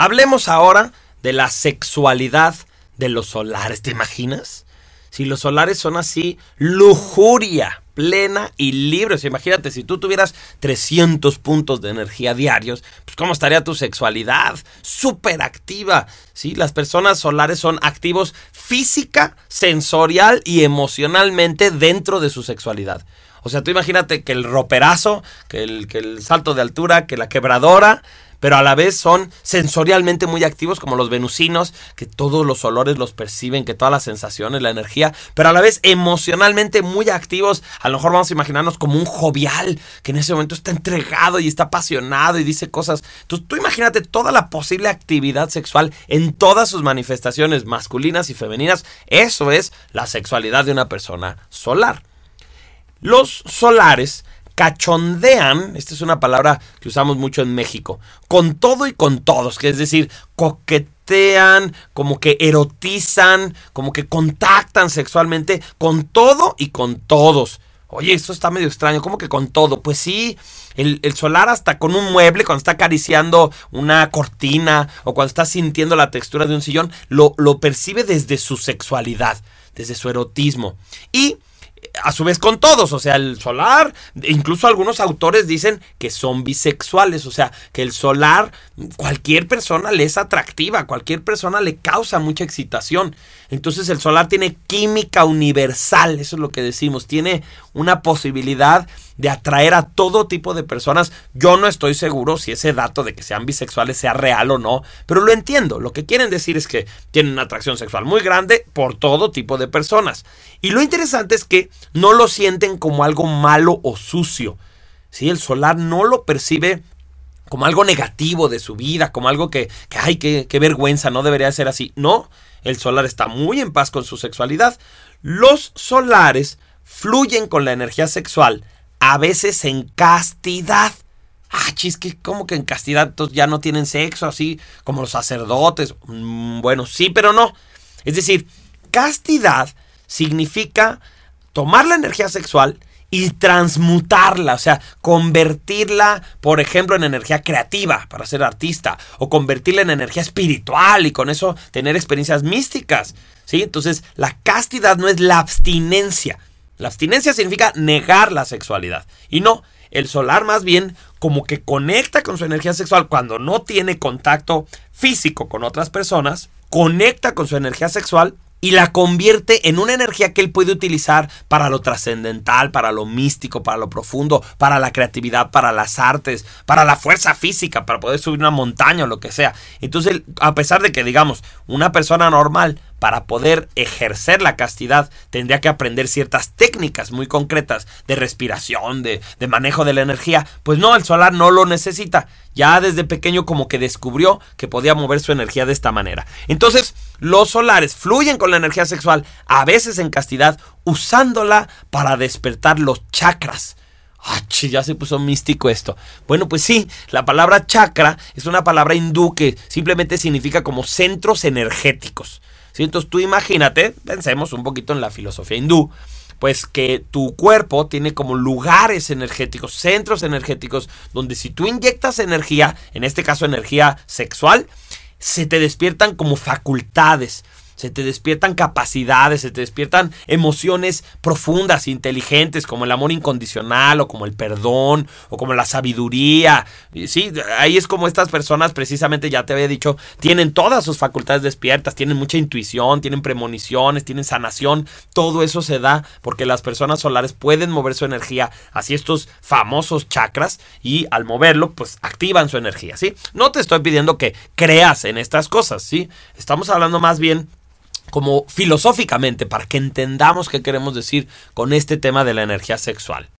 Hablemos ahora de la sexualidad de los solares, ¿te imaginas? Si los solares son así, lujuria plena y libre. O imagínate, si tú tuvieras 300 puntos de energía diarios, pues cómo estaría tu sexualidad, súper activa. ¿sí? Las personas solares son activos física, sensorial y emocionalmente dentro de su sexualidad. O sea, tú imagínate que el roperazo, que el, que el salto de altura, que la quebradora, pero a la vez son sensorialmente muy activos como los venusinos, que todos los olores los perciben, que todas las sensaciones, la energía, pero a la vez emocionalmente muy activos. A lo mejor vamos a imaginarnos como un jovial, que en ese momento está entregado y está apasionado y dice cosas. Entonces tú imagínate toda la posible actividad sexual en todas sus manifestaciones masculinas y femeninas. Eso es la sexualidad de una persona solar. Los solares cachondean, esta es una palabra que usamos mucho en México, con todo y con todos, que es decir, coquetean, como que erotizan, como que contactan sexualmente con todo y con todos. Oye, esto está medio extraño, ¿cómo que con todo? Pues sí, el, solar hasta con un mueble, cuando está acariciando una cortina o cuando está sintiendo la textura de un sillón, lo, lo percibe desde su sexualidad, desde su erotismo. Y a su vez con todos, o sea, el solar, incluso algunos autores dicen que son bisexuales, o sea, que el solar, cualquier persona le es atractiva, cualquier persona le causa mucha excitación. Entonces el solar tiene química universal, eso es lo que decimos, tiene una posibilidad de atraer a todo tipo de personas. Yo no estoy seguro si ese dato de que sean bisexuales sea real o no, pero lo entiendo. Lo que quieren decir es que tienen una atracción sexual muy grande por todo tipo de personas. Y lo interesante es que no lo sienten como algo malo o sucio. ¿sí? El solar no lo percibe como algo negativo de su vida, como algo que, que ay, qué, vergüenza, no debería ser así. No, el solar está muy en paz con su sexualidad. Los solares fluyen con la energía sexual, a veces en castidad. Ah, chis, que como que en castidad ya no tienen sexo, así como los sacerdotes. Mm, bueno, sí, pero no. Es decir, castidad significa tomar la energía sexual y transmutarla, o sea, convertirla, por ejemplo, en energía creativa para ser artista, o convertirla en energía espiritual y con eso tener experiencias místicas, ¿sí? Entonces, la castidad no es la abstinencia. La abstinencia significa negar la sexualidad. Y no, el solar más bien como que conecta con su energía sexual cuando no tiene contacto físico con otras personas, conecta con su energía sexual y la convierte en una energía que él puede utilizar para lo trascendental, para lo místico, para lo profundo, para la creatividad, para las artes, para la fuerza física, para poder subir una montaña o lo que sea. Entonces, a pesar de que digamos, una persona normal para poder ejercer la castidad tendría que aprender ciertas técnicas muy concretas de respiración, de, de, manejo de la energía. Pues no, el solar no lo necesita. Ya desde pequeño como que descubrió que podía mover su energía de esta manera. Entonces, los solares fluyen con la energía sexual, a veces en castidad, usándola para despertar los chakras. Ah, ya se puso místico esto. Bueno, pues sí, la palabra chakra es una palabra hindú que simplemente significa como centros energéticos. Entonces tú imagínate, pensemos un poquito en la filosofía hindú, pues que tu cuerpo tiene como lugares energéticos, centros energéticos, donde si tú inyectas energía, en este caso energía sexual, se te despiertan como facultades se te despiertan capacidades, se te despiertan emociones profundas, inteligentes, como el amor incondicional o como el perdón o como la sabiduría. Sí, ahí es como estas personas, precisamente ya te había dicho, tienen todas sus facultades despiertas, tienen mucha intuición, tienen premoniciones, tienen sanación. Todo eso se da porque las personas solares pueden mover su energía hacia estos famosos chakras y al moverlo, pues activan su energía, ¿sí? No te estoy pidiendo que creas en estas cosas, ¿sí? Estamos hablando más bien como filosóficamente para que entendamos qué queremos decir con este tema de la energía sexual.